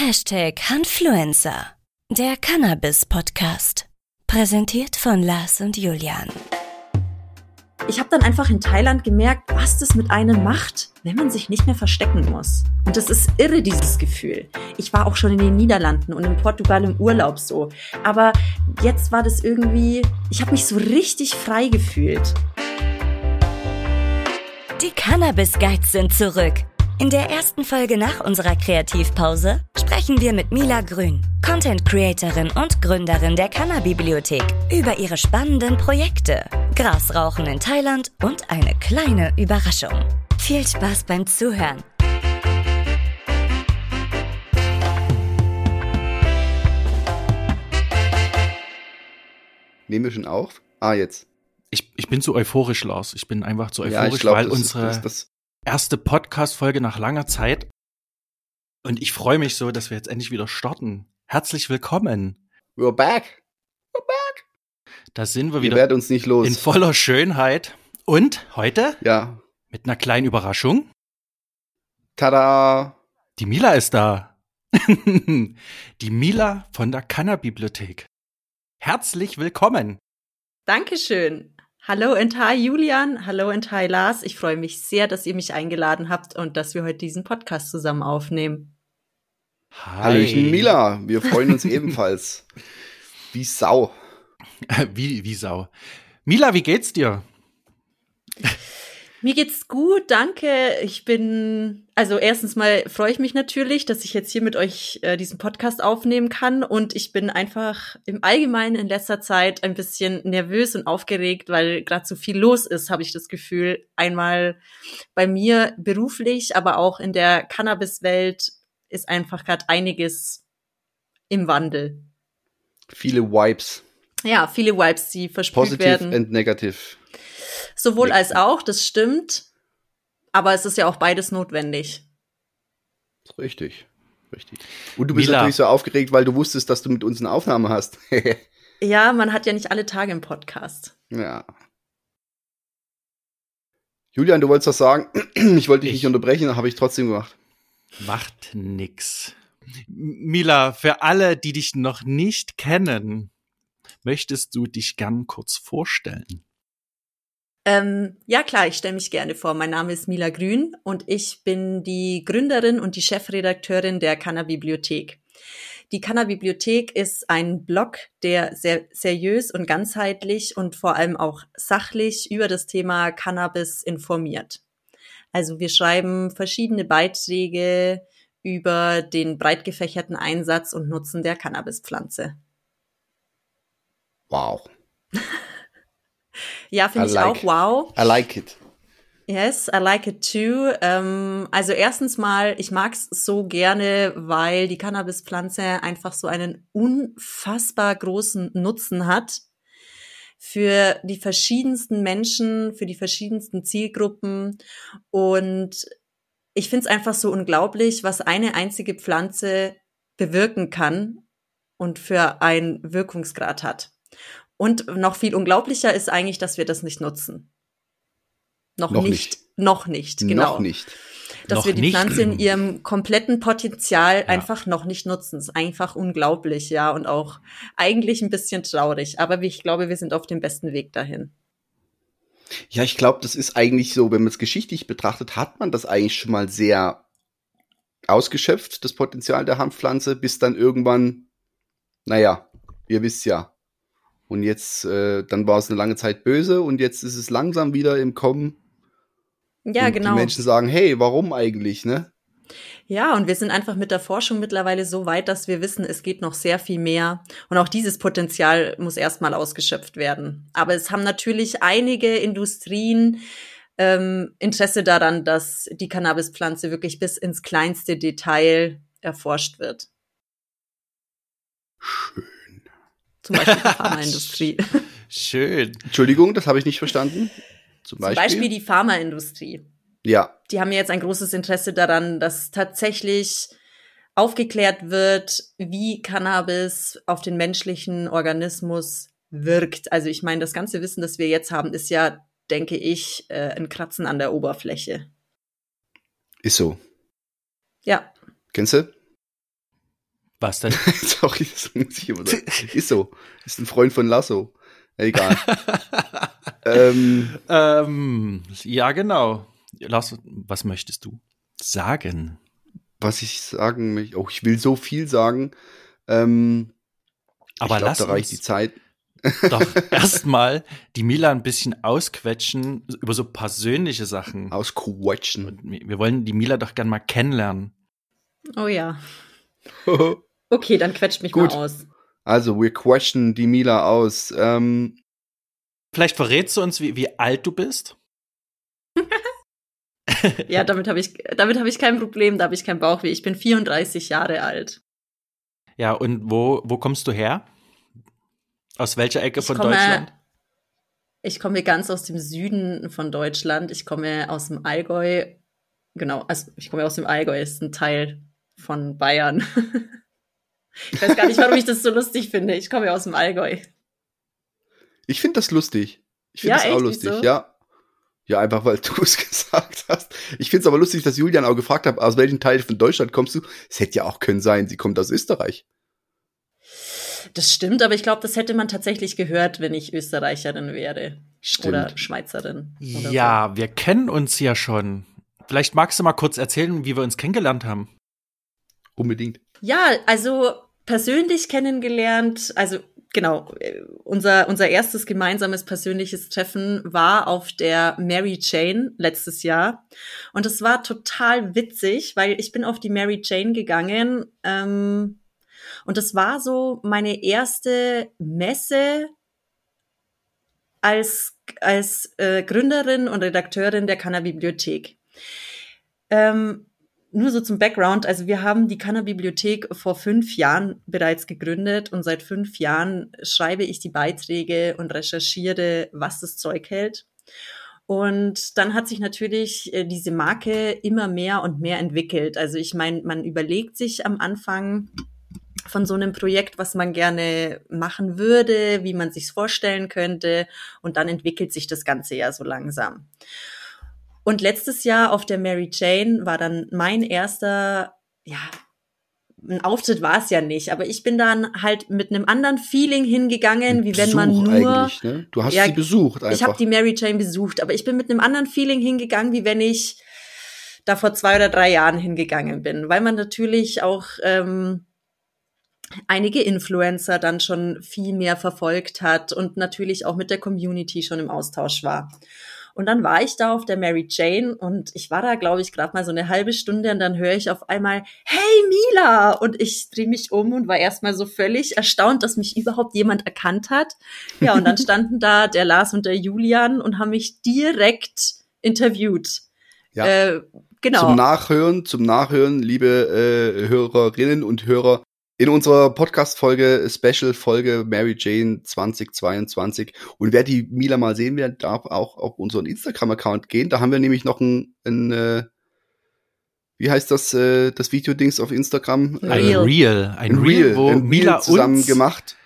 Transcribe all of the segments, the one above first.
Hashtag Hanfluencer, der Cannabis-Podcast. Präsentiert von Lars und Julian. Ich habe dann einfach in Thailand gemerkt, was das mit einem macht, wenn man sich nicht mehr verstecken muss. Und das ist irre, dieses Gefühl. Ich war auch schon in den Niederlanden und in Portugal im Urlaub so. Aber jetzt war das irgendwie, ich habe mich so richtig frei gefühlt. Die Cannabis Guides sind zurück. In der ersten Folge nach unserer Kreativpause sprechen wir mit Mila Grün, Content Creatorin und Gründerin der Cannabibliothek, über ihre spannenden Projekte, Grasrauchen in Thailand und eine kleine Überraschung. Viel Spaß beim Zuhören. Nehmen wir schon auf? Ah, jetzt. Ich, ich bin zu euphorisch, Lars. Ich bin einfach zu euphorisch, Ja, ich glaub, weil das ist- unsere das- das- erste Podcast-Folge nach langer Zeit und ich freue mich so, dass wir jetzt endlich wieder starten. Herzlich willkommen. We're back. Da sind wir Wir wieder werden uns nicht los. in voller Schönheit und heute ja. mit einer kleinen Überraschung. Tada. Die Mila ist da. Die Mila von der Cannabibliothek. Herzlich willkommen. Dankeschön. Hallo and hi Julian, hallo and hi Lars. Ich freue mich sehr, dass ihr mich eingeladen habt und dass wir heute diesen Podcast zusammen aufnehmen. Hi. Hallöchen Mila. Wir freuen uns ebenfalls. Wie Sau. Wie, wie Sau. Mila, wie geht's dir? Mir geht's gut, danke. Ich bin, also erstens mal freue ich mich natürlich, dass ich jetzt hier mit euch äh, diesen Podcast aufnehmen kann und ich bin einfach im Allgemeinen in letzter Zeit ein bisschen nervös und aufgeregt, weil gerade so viel los ist, habe ich das Gefühl. Einmal bei mir beruflich, aber auch in der Cannabis-Welt ist einfach gerade einiges im Wandel. Viele Wipes. Ja, viele Vibes, die versprüht Positive werden. and negative. Sowohl als auch, das stimmt. Aber es ist ja auch beides notwendig. Richtig. Richtig. Und du bist Mila. natürlich so aufgeregt, weil du wusstest, dass du mit uns eine Aufnahme hast. Ja, man hat ja nicht alle Tage im Podcast. ja. Julian, du wolltest was sagen? Ich wollte dich Ich- nicht unterbrechen, habe ich trotzdem gemacht. Macht nix. Mila, für alle, die dich noch nicht kennen, möchtest du dich gern kurz vorstellen? Ähm, ja, klar, ich stelle mich gerne vor. Mein Name ist Mila Grün und ich bin die Gründerin und die Chefredakteurin der Cannabibliothek. Die Cannabibliothek ist ein Blog, der sehr seriös und ganzheitlich und vor allem auch sachlich über das Thema Cannabis informiert. Also wir schreiben verschiedene Beiträge über den breit gefächerten Einsatz und Nutzen der Cannabispflanze. Wow. Ja, finde ich like. auch wow. I like it. Yes, I like it too. Ähm, also erstens mal, ich mag's so gerne, weil die Cannabispflanze einfach so einen unfassbar großen Nutzen hat für die verschiedensten Menschen, für die verschiedensten Zielgruppen. Und ich find's einfach so unglaublich, was eine einzige Pflanze bewirken kann und für einen Wirkungsgrad hat. Und noch viel unglaublicher ist eigentlich, dass wir das nicht nutzen. Noch, Noch nicht. nicht. Noch nicht, genau. Noch nicht. Dass Noch wir die nicht. Pflanze in ihrem kompletten Potenzial einfach noch nicht nutzen. Das ist einfach unglaublich, ja. Und auch eigentlich ein bisschen traurig. Aber ich glaube, wir sind auf dem besten Weg dahin. Ja, ich glaube, das ist eigentlich so, wenn man es geschichtlich betrachtet, hat man das eigentlich schon mal sehr ausgeschöpft, das Potenzial der Hanfpflanze, bis dann irgendwann, naja, ihr wisst ja. Und jetzt, äh, dann war es eine lange Zeit böse und jetzt ist es langsam wieder im Kommen. Ja, und genau. Die Menschen sagen, hey, warum eigentlich, ne? Ja, und wir sind einfach mit der Forschung mittlerweile so weit, dass wir wissen, es geht noch sehr viel mehr. Und auch dieses Potenzial muss erstmal ausgeschöpft werden. Aber es haben natürlich einige Industrien ähm, Interesse daran, dass die Cannabispflanze wirklich bis ins kleinste Detail erforscht wird. Schön. Zum Beispiel die Pharmaindustrie. Schön. Entschuldigung, das habe ich nicht verstanden. Zum Zum Beispiel. Beispiel die Pharmaindustrie. ja, die haben jetzt ein großes Interesse daran, dass tatsächlich aufgeklärt wird, wie Cannabis auf den menschlichen Organismus wirkt. Also ich meine, das ganze Wissen, das wir jetzt haben, ist ja, denke ich, äh, ein Kratzen an der Oberfläche. ist so. Ja, Kennst du? Was denn? Sorry, das muss ich immer sagen. Ist so. Ist ein Freund von Lasso. Egal. ähm, ähm, ja, genau. Lars, was möchtest du sagen? Was ich sagen möchte, oh, ich will so viel sagen. Ähm, Aber ich glaub, lass da reicht uns die Zeit. doch erstmal die Mila ein bisschen ausquetschen über so persönliche Sachen. Ausquetschen. Und wir wollen die Mila doch gern mal kennenlernen. Oh ja. Okay, dann quetscht mich Gut. mal aus. also, wir quetschen die Mila aus. Ähm, Vielleicht verrätst du uns, wie, wie alt du bist? Ja, damit habe ich, damit habe ich kein Problem, da habe ich kein Bauchweh. Ich bin 34 Jahre alt. Ja, und wo, wo kommst du her? Aus welcher Ecke Ich von komme- Deutschland? Ich komme ganz aus dem Süden von Deutschland. Ich komme aus dem Allgäu. Genau, also ich komme aus dem Allgäu, ist ein Teil von Bayern. Ich weiß gar nicht, warum ich das so lustig finde. Ich komme aus dem Allgäu. ich finde das lustig. Ich finde Ja, das auch echt? lustig, Wieso? ja. Ja, einfach weil du es gesagt hast. Ich finde es aber lustig, dass Julian auch gefragt hat, aus welchem Teil von Deutschland kommst du? Es hätte ja auch können sein, sie kommt aus Österreich. Das stimmt, aber ich glaube, das hätte man tatsächlich gehört, wenn ich Österreicherin wäre. Stimmt. Oder Schweizerin. Oder Ja, wir kennen uns ja schon. Vielleicht magst du mal kurz erzählen, wie wir uns kennengelernt haben. Unbedingt. Ja, also persönlich kennengelernt, also genau, äh, unser, unser erstes gemeinsames persönliches Treffen war auf der Mary Jane letztes Jahr. Und es war total witzig, weil ich bin auf die Mary Jane gegangen. Ähm, und es war so meine erste Messe als, als äh, Gründerin und Redakteurin der Kanner-Bibliothek. Ähm, nur so zum Background, also wir haben die Kanner-Bibliothek vor fünf Jahren bereits gegründet und seit fünf Jahren schreibe ich die Beiträge und recherchiere, was das Zeug hält. Und dann hat sich natürlich äh, diese Marke immer mehr und mehr entwickelt. Also ich meine, man überlegt sich am Anfang von so einem Projekt, was man gerne machen würde, wie man sich's vorstellen könnte, und dann entwickelt sich das Ganze ja so langsam. Und letztes Jahr auf der Mary Jane war dann mein erster, ja, ein Auftritt war es ja nicht, aber ich bin dann halt mit einem anderen Feeling hingegangen, wie wenn man Besuch nur ne? Du hast Ja, sie besucht einfach. ich habe die Mary Jane besucht, aber ich bin mit einem anderen Feeling hingegangen, wie wenn ich da vor zwei oder drei Jahren hingegangen bin, weil man natürlich auch ähm, einige Influencer dann schon viel mehr verfolgt hat und natürlich auch mit der Community schon im Austausch war. Und dann war ich da auf der Mary Jane und ich war da, glaube ich, gerade mal so eine halbe Stunde und dann höre ich auf einmal, hey Mila! Und ich drehe mich um und war erstmal so völlig erstaunt, dass mich überhaupt jemand erkannt hat. Ja, und dann standen da der Lars und der Julian und haben mich direkt interviewt. Ja. Äh, genau. Zum Nachhören, zum Nachhören, liebe äh, Hörerinnen und Hörer, in unserer Podcast-Folge, Special-Folge Mary Jane 2022. Und wer die Mila mal sehen will, darf auch auf unseren Instagram-Account gehen. Da haben wir nämlich noch ein, ein äh, wie heißt das, äh, das Video-Dings auf Instagram? Ein Reel. Reel. Ein, Reel, wo ein Mila Reel zusammen uns gemacht.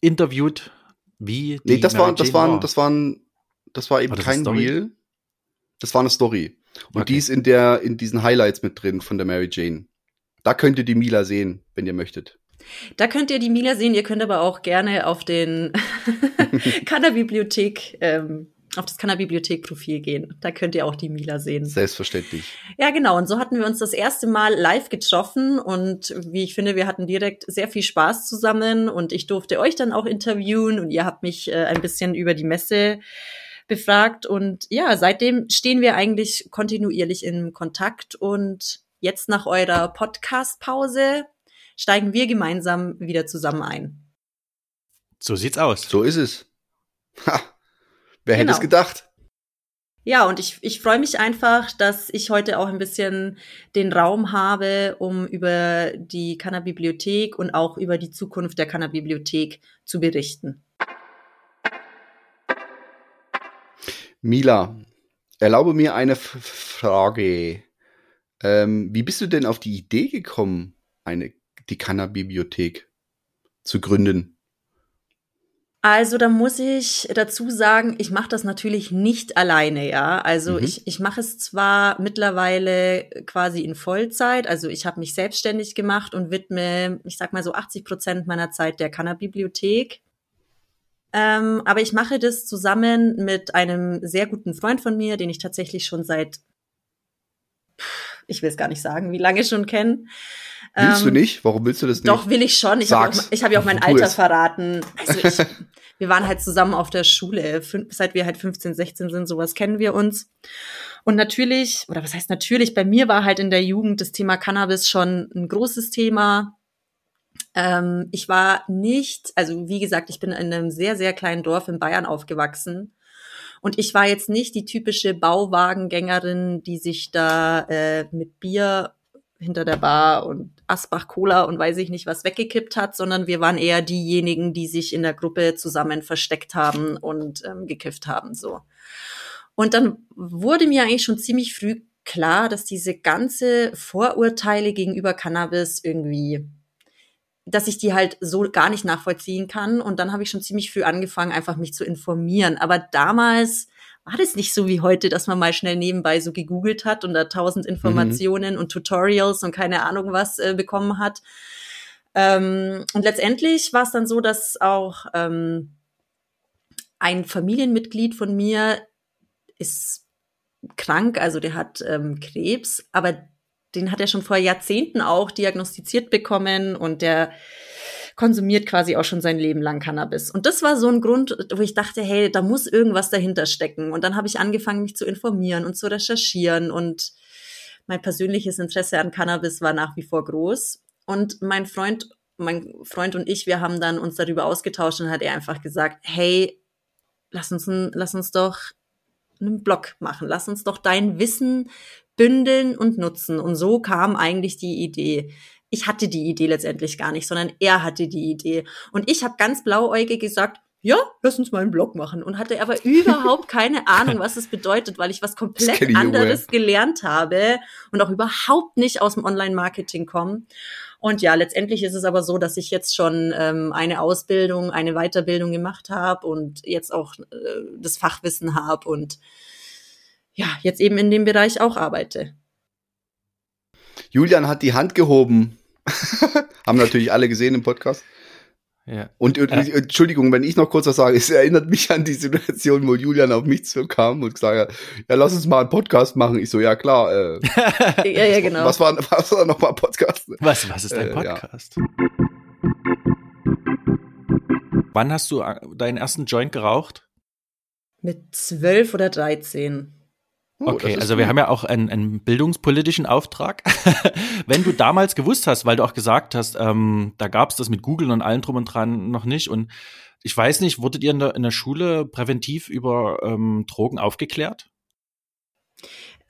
interviewt, wie die Nee, das war, Mary das Jane waren, war. das waren, das war eben War das eine kein Story? Reel. Das war eine Story. Und Okay. die ist in der, in diesen Highlights mit drin von der Mary Jane. Da könnt ihr die Mila sehen, wenn ihr möchtet. Da könnt ihr die Mila sehen. Ihr könnt aber auch gerne auf den Kannerbibliothek, ähm, auf das Kannerbibliothek-Profil gehen. Da könnt ihr auch die Mila sehen. Selbstverständlich. Ja, genau. Und so hatten wir uns das erste Mal live getroffen und wie ich finde, wir hatten direkt sehr viel Spaß zusammen und ich durfte euch dann auch interviewen und ihr habt mich äh, ein bisschen über die Messe befragt und ja, seitdem stehen wir eigentlich kontinuierlich in Kontakt und jetzt nach eurer Podcast-Pause steigen wir gemeinsam wieder zusammen ein. So sieht's aus. So ist es. Ha! Wer hätte Genau. es gedacht? Ja, und ich, ich freue mich einfach, dass ich heute auch ein bisschen den Raum habe, um über die Kannerbibliothek und auch über die Zukunft der Kannerbibliothek zu berichten. Mila, erlaube mir eine F Frage. Ähm, wie bist du denn auf die Idee gekommen, eine, die Kanner-Bibliothek zu gründen? Also da muss ich dazu sagen, ich mache das natürlich nicht alleine, ja. Also Mhm. ich, ich mache es zwar mittlerweile quasi in Vollzeit, also ich habe mich selbstständig gemacht und widme, ich sag mal so 80 Prozent meiner Zeit der Cannabibliothek. Ähm, aber ich mache das zusammen mit einem sehr guten Freund von mir, den ich tatsächlich schon seit, ich will es gar nicht sagen, wie lange schon kenne. Willst du Ähm, nicht? Warum willst du das nicht? doch, will ich schon. Ich habe hab ja auch mein Alter verraten. Also ich, wir waren halt zusammen auf der Schule. Seit wir halt 15, 16 sind, sowas kennen wir uns. Und natürlich, oder was heißt natürlich, bei mir war halt in der Jugend das Thema Cannabis schon ein großes Thema. Ähm, ich war nicht, also wie gesagt, ich bin in einem sehr, sehr kleinen Dorf in Bayern aufgewachsen. Und ich war jetzt nicht die typische Bauwagengängerin, die sich da äh, mit Bier hinter der Bar und Asbach Cola und weiß ich nicht was weggekippt hat, sondern wir waren eher diejenigen, die sich in der Gruppe zusammen versteckt haben und ähm, gekifft haben, so. Und dann wurde mir eigentlich schon ziemlich früh klar, dass diese ganze Vorurteile gegenüber Cannabis irgendwie, dass ich die halt so gar nicht nachvollziehen kann. Und dann habe ich schon ziemlich früh angefangen, einfach mich zu informieren. Aber damals war das nicht so wie heute, dass man mal schnell nebenbei so gegoogelt hat und da tausend Informationen und Tutorials und keine Ahnung was äh, bekommen hat. Ähm, und letztendlich war es dann so, dass auch ähm, ein Familienmitglied von mir ist krank, also der hat ähm, Krebs, aber den hat er schon vor Jahrzehnten auch diagnostiziert bekommen und der konsumiert quasi auch schon sein Leben lang Cannabis. Und das war so ein Grund, wo ich dachte, hey, da muss irgendwas dahinter stecken. Und dann habe ich angefangen, mich zu informieren und zu recherchieren. Und mein persönliches Interesse an Cannabis war nach wie vor groß. Und mein Freund, mein Freund und ich, wir haben dann uns darüber ausgetauscht und hat er einfach gesagt, hey, lass uns, lass uns doch einen Blog machen. Lass uns doch dein Wissen bündeln und nutzen. Und so kam eigentlich die Idee. Ich hatte die Idee letztendlich gar nicht, sondern er hatte die Idee. Und ich habe ganz blauäugig gesagt, ja, lass uns mal einen Blog machen. Und hatte aber überhaupt keine Ahnung, was es bedeutet, weil ich was komplett anderes gelernt habe und auch überhaupt nicht aus dem Online-Marketing komme. Und ja, letztendlich ist es aber so, dass ich jetzt schon ähm, eine Ausbildung, eine Weiterbildung gemacht habe und jetzt auch äh, das Fachwissen habe und ja, jetzt eben in dem Bereich auch arbeite. Julian hat die Hand gehoben. Haben natürlich alle gesehen im Podcast. Ja. Und äh, Äh. Entschuldigung, wenn ich noch kurz was sage, es erinnert mich an die Situation, wo Julian auf mich zukam und gesagt hat, ja, lass uns mal einen Podcast machen. Ich so, ja klar. Äh, Ja, ja, genau. Was war, was war noch mal Podcast? Was, was ist ein Äh, ja. Podcast? Wann hast du äh, deinen ersten Joint geraucht? Mit zwölf oder dreizehn. Oh, Okay, also wir gut. haben ja auch einen, einen bildungspolitischen Auftrag. Wenn du damals gewusst hast, weil du auch gesagt hast, ähm, da gab's das mit Google und allem drum und dran noch nicht. Und ich weiß nicht, wurdet ihr in der, in der Schule präventiv über ähm, Drogen aufgeklärt?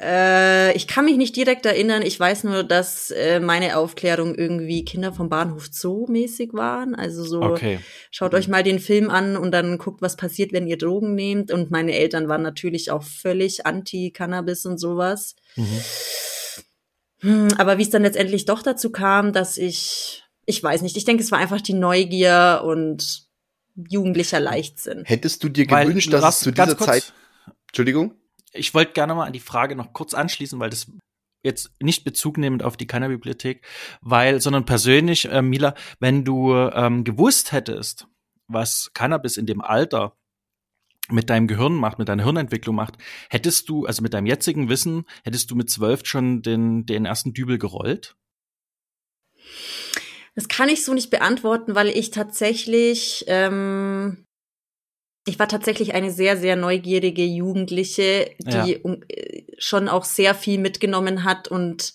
Äh, ich kann mich nicht direkt erinnern. Ich weiß nur, dass äh, meine Aufklärung irgendwie Kinder vom Bahnhof Zoo mäßig waren. Also so, Okay. schaut euch mal den Film an und dann guckt, was passiert, wenn ihr Drogen nehmt. Und meine Eltern waren natürlich auch völlig anti-Cannabis und sowas. Mhm. Hm, aber wie es dann letztendlich doch dazu kam, dass ich, ich weiß nicht, ich denke, es war einfach die Neugier und jugendlicher Leichtsinn. Hättest du dir Weil, gewünscht, dass es zu dieser kurz, Zeit. Entschuldigung? Ich wollte gerne mal an die Frage noch kurz anschließen, weil das jetzt nicht Bezug nehmend auf die Cannabibliothek, weil, sondern persönlich, äh, Mila, wenn du ähm, gewusst hättest, was Cannabis in dem Alter mit deinem Gehirn macht, mit deiner Hirnentwicklung macht, hättest du, also mit deinem jetzigen Wissen, hättest du mit zwölf schon den, den ersten Dübel gerollt? Das kann ich so nicht beantworten, weil ich tatsächlich, ähm, ich war tatsächlich eine sehr, sehr neugierige Jugendliche, die Ja. äh, schon auch sehr viel mitgenommen hat und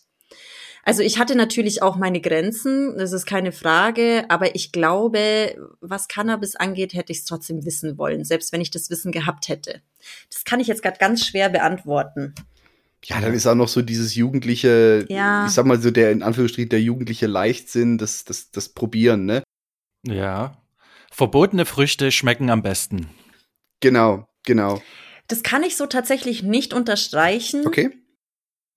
also ich hatte natürlich auch meine Grenzen, das ist keine Frage, aber ich glaube, was Cannabis angeht, hätte ich es trotzdem wissen wollen, selbst wenn ich das Wissen gehabt hätte. Das kann ich jetzt gerade ganz schwer beantworten. Ja, dann ist auch noch so dieses jugendliche, Ja. ich sag mal so der in Anführungsstrichen der jugendliche Leichtsinn, das, das, das Probieren, ne? Ja. Verbotene Früchte schmecken am besten. Genau, genau. Das kann ich so tatsächlich nicht unterstreichen. Okay.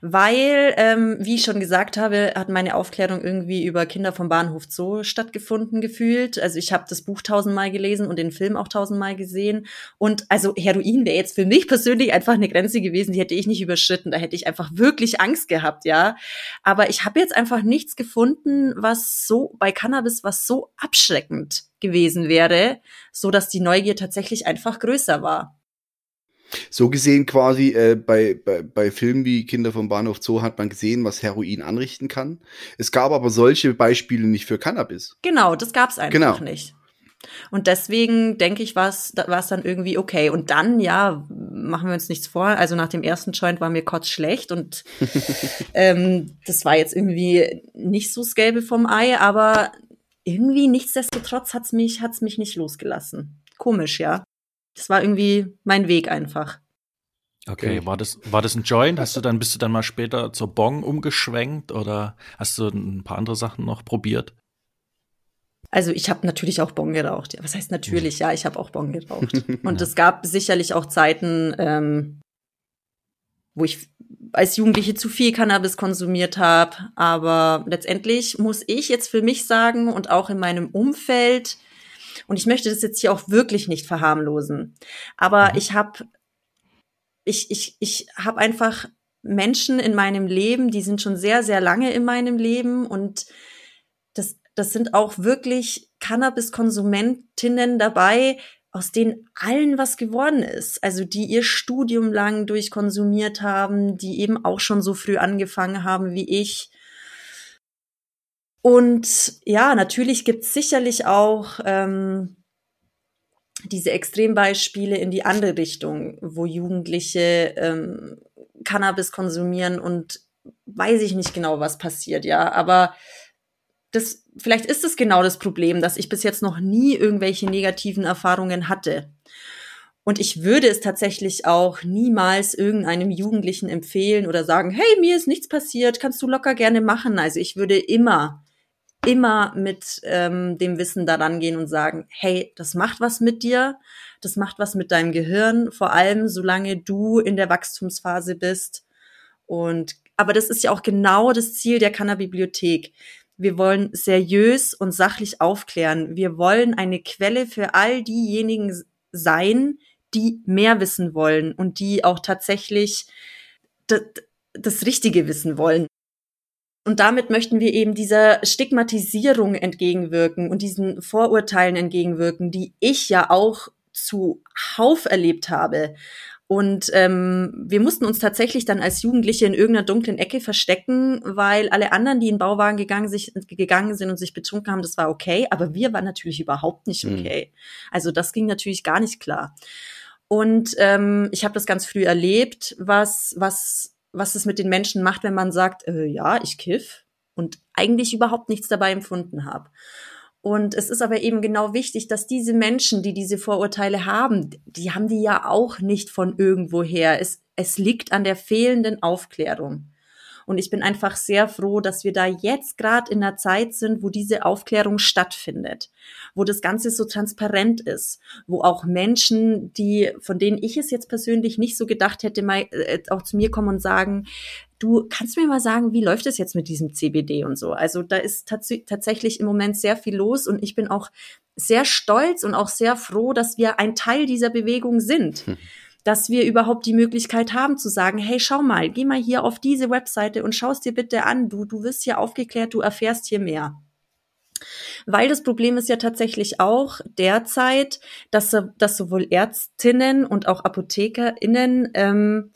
Weil, ähm, wie ich schon gesagt habe, hat meine Aufklärung irgendwie über Kinder vom Bahnhof Zoo stattgefunden gefühlt. Also ich habe das Buch tausendmal gelesen und den Film auch tausendmal gesehen. Und also Heroin wäre jetzt für mich persönlich einfach eine Grenze gewesen, die hätte ich nicht überschritten. Da hätte ich einfach wirklich Angst gehabt, ja. Aber ich habe jetzt einfach nichts gefunden, was so bei Cannabis, was so abschreckend gewesen wäre, so dass die Neugier tatsächlich einfach größer war. So gesehen quasi äh, bei, bei, bei Filmen wie Kinder vom Bahnhof Zoo hat man gesehen, was Heroin anrichten kann. Es gab aber solche Beispiele nicht für Cannabis. Genau, das gab es einfach Genau. nicht. Und deswegen denke ich, war es dann irgendwie okay. Und dann, ja, machen wir uns nichts vor. Also nach dem ersten Joint war mir kurz schlecht und ähm, das war jetzt irgendwie nicht so das Gelbe vom Ei, aber irgendwie nichtsdestotrotz hat's mich, hat's mich nicht losgelassen. Komisch, ja. Das war irgendwie mein Weg einfach. Okay, war das, war das ein Joint? Hast du dann, bist du dann mal später zur Bong umgeschwenkt oder hast du ein paar andere Sachen noch probiert? Also ich habe natürlich auch Bon geraucht. Ja, was heißt natürlich? Ja, ich habe auch Bon geraucht. Und es gab sicherlich auch Zeiten, ähm, wo ich als Jugendliche zu viel Cannabis konsumiert habe. Aber letztendlich muss ich jetzt für mich sagen und auch in meinem Umfeld, und ich möchte das jetzt hier auch wirklich nicht verharmlosen, aber Mhm. ich habe ich, ich, ich habe einfach Menschen in meinem Leben, die sind schon sehr, sehr lange in meinem Leben und das, das sind auch wirklich Cannabis-Konsumentinnen dabei, aus denen allen was geworden ist. Also die ihr Studium lang durchkonsumiert haben, die eben auch schon so früh angefangen haben wie ich. Und ja, natürlich gibt es sicherlich auch ähm, diese Extrembeispiele in die andere Richtung, wo Jugendliche ähm, Cannabis konsumieren und weiß ich nicht genau, was passiert, ja. Aber das, vielleicht ist es genau das Problem, dass ich bis jetzt noch nie irgendwelche negativen Erfahrungen hatte. Und ich würde es tatsächlich auch niemals irgendeinem Jugendlichen empfehlen oder sagen, hey, mir ist nichts passiert, kannst du locker gerne machen. Also ich würde immer, immer mit ähm, dem Wissen daran gehen und sagen, hey, das macht was mit dir, das macht was mit deinem Gehirn, vor allem solange du in der Wachstumsphase bist. Und aber das ist ja auch genau das Ziel der Cannabibliothek. Wir wollen seriös und sachlich aufklären. Wir wollen eine Quelle für all diejenigen sein, die mehr wissen wollen und die auch tatsächlich das, das Richtige wissen wollen. Und damit möchten wir eben dieser Stigmatisierung entgegenwirken und diesen Vorurteilen entgegenwirken, die ich ja auch zuhauf erlebt habe. Und ähm, wir mussten uns tatsächlich dann als Jugendliche in irgendeiner dunklen Ecke verstecken, weil alle anderen, die in den Bauwagen gegangen, sich, gegangen sind und sich betrunken haben, das war okay, aber wir waren natürlich überhaupt nicht okay. Mhm. Also das ging natürlich gar nicht klar. Und ähm, ich habe das ganz früh erlebt, was, was, was es mit den Menschen macht, wenn man sagt, äh, ja, ich kiff und eigentlich überhaupt nichts dabei empfunden habe. Und es ist aber eben genau wichtig, dass diese Menschen, die diese Vorurteile haben, die haben die ja auch nicht von irgendwoher. Es, es liegt an der fehlenden Aufklärung. Und ich bin einfach sehr froh, dass wir da jetzt gerade in einer Zeit sind, wo diese Aufklärung stattfindet, wo das Ganze so transparent ist, wo auch Menschen, die von denen ich es jetzt persönlich nicht so gedacht hätte, mal äh, auch zu mir kommen und sagen, du kannst mir mal sagen, wie läuft es jetzt mit diesem CBD und so. Also da ist tats tatsächlich im Moment sehr viel los und ich bin auch sehr stolz und auch sehr froh, dass wir ein Teil dieser Bewegung sind. Hm dass wir überhaupt die Möglichkeit haben zu sagen, hey, schau mal, geh mal hier auf diese Webseite und schau es dir bitte an. Du, du wirst hier aufgeklärt, du erfährst hier mehr. Weil das Problem ist ja tatsächlich auch derzeit, dass, dass sowohl Ärztinnen und auch ApothekerInnen ähm,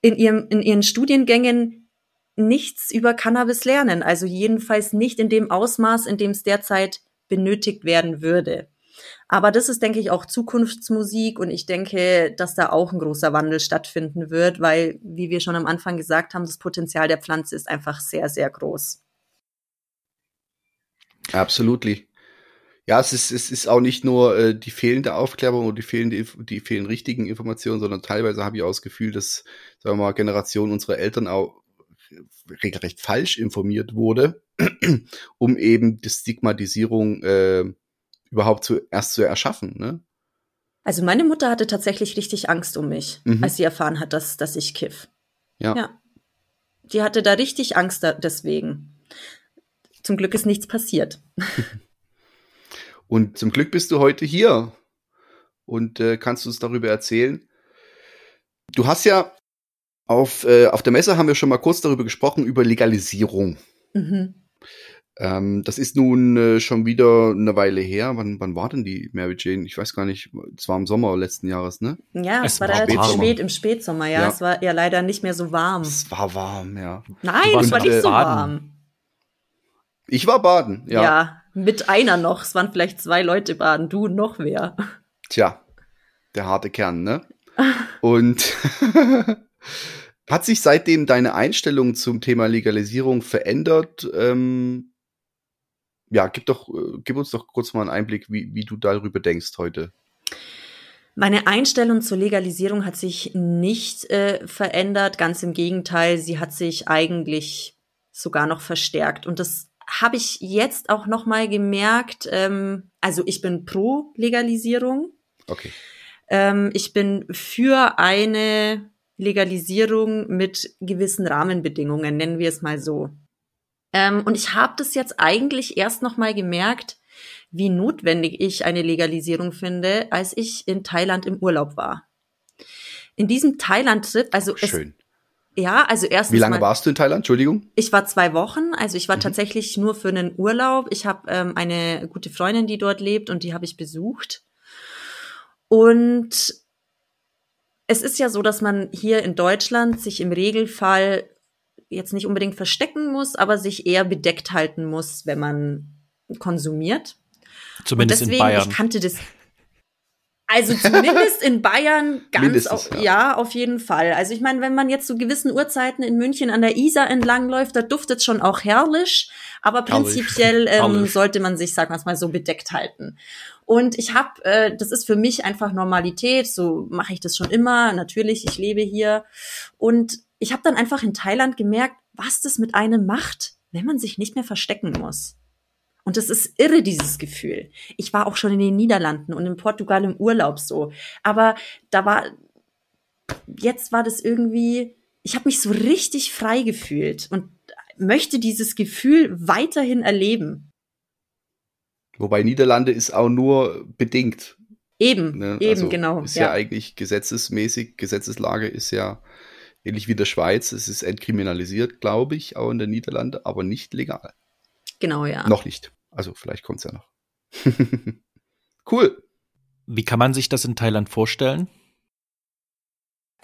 in, ihrem, in ihren Studiengängen nichts über Cannabis lernen. Also jedenfalls nicht in dem Ausmaß, in dem es derzeit benötigt werden würde. Aber das ist, denke ich, auch Zukunftsmusik und ich denke, dass da auch ein großer Wandel stattfinden wird, weil, wie wir schon am Anfang gesagt haben, das Potenzial der Pflanze ist einfach sehr, sehr groß. Absolut. Ja, es ist, es ist auch nicht nur äh, die fehlende Aufklärung und die fehlende, die fehlen richtigen Informationen, sondern teilweise habe ich auch das Gefühl, dass, sagen wir mal, Generationen unserer Eltern auch regelrecht falsch informiert wurde, um eben die Stigmatisierung äh, überhaupt zu, erst zu erschaffen, ne? Also meine Mutter hatte tatsächlich richtig Angst um mich, mhm. als sie erfahren hat, dass, dass ich kiff. Ja. ja. die hatte da richtig Angst da deswegen. Zum Glück ist nichts passiert. Und zum Glück bist du heute hier und äh, kannst uns darüber erzählen. Du hast ja auf, äh, auf der Messe haben wir schon mal kurz darüber gesprochen, über Legalisierung. Mhm. Ähm, das ist nun äh, schon wieder eine Weile her. Wann, wann war denn die Mary Jane? Ich weiß gar nicht. Es war im Sommer letzten Jahres, ne? Ja, es, Es war war relativ spät im Spätsommer, ja. Ja. Es war ja leider nicht mehr so warm. Es war warm, ja. Nein, es war nicht äh, so baden. warm. Ich war baden, ja. Ja. mit einer noch. Es waren vielleicht zwei Leute baden, du und noch wer. Tja, der harte Kern, ne? Und hat sich seitdem deine Einstellung zum Thema Legalisierung verändert? Ähm, ja, gib doch, äh, gib uns doch kurz mal einen Einblick, wie, wie du darüber denkst heute. Meine Einstellung zur Legalisierung hat sich nicht äh, verändert. Ganz im Gegenteil, sie hat sich eigentlich sogar noch verstärkt. Und das habe ich jetzt auch noch mal gemerkt. Ähm, also ich bin pro Legalisierung. Okay. Ähm, ich bin für eine Legalisierung mit gewissen Rahmenbedingungen, nennen wir es mal so. Ähm, und ich habe das jetzt eigentlich erst noch mal gemerkt, wie notwendig ich eine Legalisierung finde, als ich in Thailand im Urlaub war. In diesem Thailand-Trip, also es, Schön. ja, also erstens Wie lange mal, warst du in Thailand? Entschuldigung. ich war zwei Wochen, also ich war Mhm. tatsächlich nur für einen Urlaub. Ich habe ähm, eine gute Freundin, die dort lebt und die habe ich besucht. Und es ist ja so, dass man hier in Deutschland sich im Regelfall jetzt nicht unbedingt verstecken muss, aber sich eher bedeckt halten muss, wenn man konsumiert. Zumindest und in deswegen, Bayern. ich kannte das. Also zumindest in Bayern ganz auf, ja. ja. auf jeden Fall. Also ich meine, wenn man jetzt zu gewissen Uhrzeiten in München an der Isar entlangläuft, da duftet schon auch herrlich, aber Herrlich. prinzipiell ähm, Herrlich. sollte man sich, sagen wir mal, so bedeckt halten. Und ich habe, äh, das ist für mich einfach Normalität, so mache ich das schon immer. Natürlich, ich lebe hier. Und ich habe dann einfach in Thailand gemerkt, was das mit einem macht, wenn man sich nicht mehr verstecken muss. Und das ist irre, dieses Gefühl. Ich war auch schon in den Niederlanden und in Portugal im Urlaub so. Aber da war, jetzt war das irgendwie, ich habe mich so richtig frei gefühlt und möchte dieses Gefühl weiterhin erleben. Wobei Niederlande ist auch nur bedingt. Eben, Ne? eben, also genau. Ist ja. eigentlich gesetzesmäßig, Gesetzeslage ist ja ähnlich wie der Schweiz. Es ist entkriminalisiert, glaube ich, auch in den Niederlanden, aber nicht legal. genau, ja. Noch nicht. Also vielleicht kommt's ja noch. cool. Wie kann man sich das in Thailand vorstellen?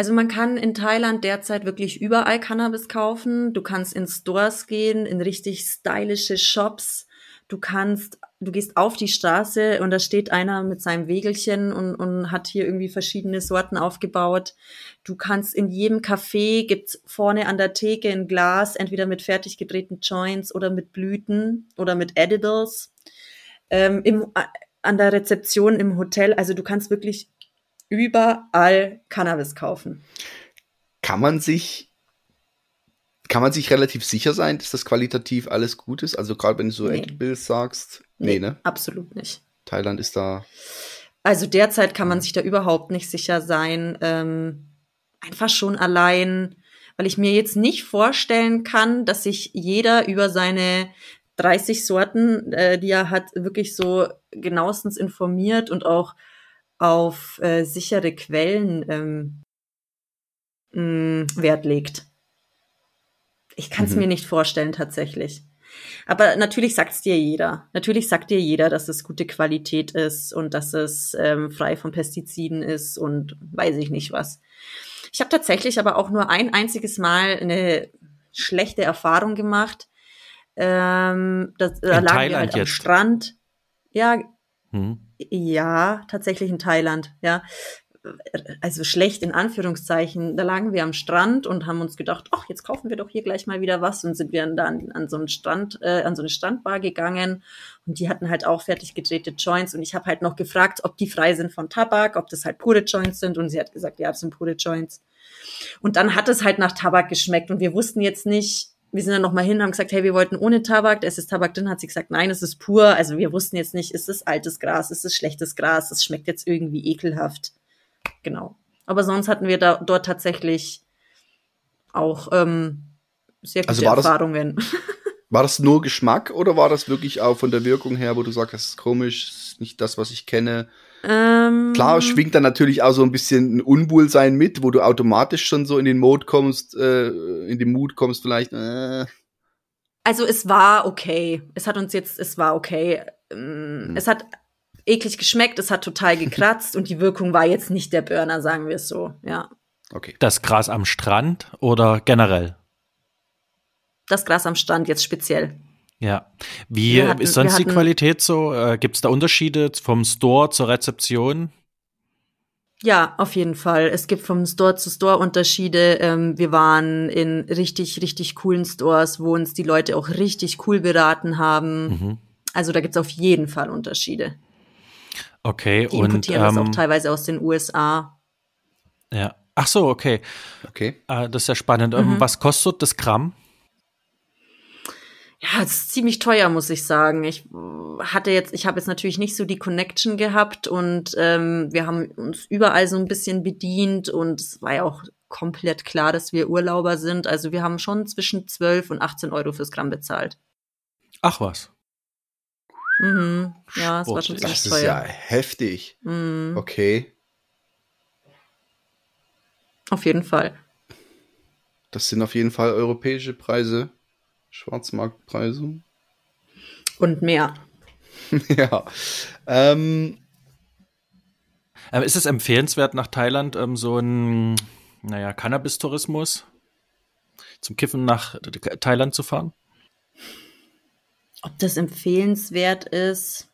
Also man kann in Thailand derzeit wirklich überall Cannabis kaufen. Du kannst in Stores gehen, in richtig stylische Shops. Du kannst, du gehst auf die Straße und da steht einer mit seinem Wägelchen und, und hat hier irgendwie verschiedene Sorten aufgebaut. Du kannst in jedem Café gibt's vorne an der Theke ein Glas, entweder mit fertig gedrehten Joints oder mit Blüten oder mit Edibles. Ähm, im, an der Rezeption im Hotel, also du kannst wirklich überall Cannabis kaufen. Kann man sich kann man sich relativ sicher sein, dass das qualitativ alles gut ist? Also gerade wenn du so Nee. Edibles sagst, nee, ne? Absolut nicht. Thailand ist da Also derzeit kann man sich da überhaupt nicht sicher sein. Ähm, einfach schon allein, weil ich mir jetzt nicht vorstellen kann, dass sich jeder über seine 30 Sorten, äh, die er hat, wirklich so genauestens informiert und auch auf äh, sichere Quellen ähm, mh, Wert legt. Ich kann es Mhm. mir nicht vorstellen tatsächlich. Aber natürlich sagt es dir jeder. Natürlich sagt dir jeder, dass es gute Qualität ist und dass es ähm, frei von Pestiziden ist und weiß ich nicht was. Ich habe tatsächlich aber auch nur ein einziges Mal eine schlechte Erfahrung gemacht. Ähm, das, da In lagen wir Thailand halt am jetzt? Strand. Ja, Hm. ja, tatsächlich in Thailand, ja. Also schlecht in Anführungszeichen. Da lagen wir am Strand und haben uns gedacht, ach, jetzt kaufen wir doch hier gleich mal wieder was und sind wir dann an, an so einen Strand, äh, an so eine Strandbar gegangen und die hatten halt auch fertig gedrehte Joints und ich habe halt noch gefragt, ob die frei sind von Tabak, ob das halt pure Joints sind und sie hat gesagt, ja, das sind pure Joints. Und dann hat es halt nach Tabak geschmeckt und wir wussten jetzt nicht, wir sind dann noch mal hin, haben gesagt, hey, wir wollten ohne Tabak, es ist Tabak drin, hat sie gesagt, nein, es ist pur. Also wir wussten jetzt nicht, ist es altes Gras, ist es schlechtes Gras, es schmeckt jetzt irgendwie ekelhaft. Genau. Aber sonst hatten wir da dort tatsächlich auch ähm, sehr gute Also war das- Erfahrungen. War das nur Geschmack oder war das wirklich auch von der Wirkung her, wo du sagst, das ist komisch, das ist nicht das, was ich kenne? ähm, Klar schwingt dann natürlich auch so ein bisschen ein Unwohlsein mit, wo du automatisch schon so in den Mode kommst, äh, in den Mut kommst vielleicht. Äh. Also es war okay. Es hat uns jetzt, es war okay. Ähm, Hm. Es hat eklig geschmeckt, es hat total gekratzt und die Wirkung war jetzt nicht der Burner, sagen wir es so. Ja. Okay. Das Gras am Strand oder generell? Das Gras am Strand jetzt speziell. Ja. Wie hatten- ist sonst wir die hatten- Qualität so? Äh, Gibt es da Unterschiede vom Store zur Rezeption? Ja, auf jeden Fall. Es gibt vom Store zu Store Unterschiede. Ähm, wir waren in richtig, richtig coolen Stores, wo uns die Leute auch richtig cool beraten haben. Mhm. Also da gibt's auf jeden Fall Unterschiede. Okay, Die und importieren das auch ähm, teilweise aus den USA. ja. Ach so, okay. Okay. Äh, das ist ja spannend. Ähm, Mhm. was kostet das Gramm? Ja, es ist ziemlich teuer, muss ich sagen. Ich äh, hatte jetzt, ich habe jetzt natürlich nicht so die Connection gehabt und ähm, wir haben uns überall so ein bisschen bedient und es war ja auch komplett klar, dass wir Urlauber sind. Also wir haben schon zwischen 12 und 18 Euro fürs Gramm bezahlt. Ach was. Mhm. Ja, es war schon ziemlich Das ist ja teuer. heftig. Mhm. Okay. Auf jeden Fall. Das sind auf jeden Fall europäische Preise. Schwarzmarktpreise. Und mehr. ja. Ähm, Ähm, ist es empfehlenswert, nach Thailand ähm, so ein, naja, Cannabis-Tourismus zum Kiffen nach Thailand zu fahren? Ob das empfehlenswert ist,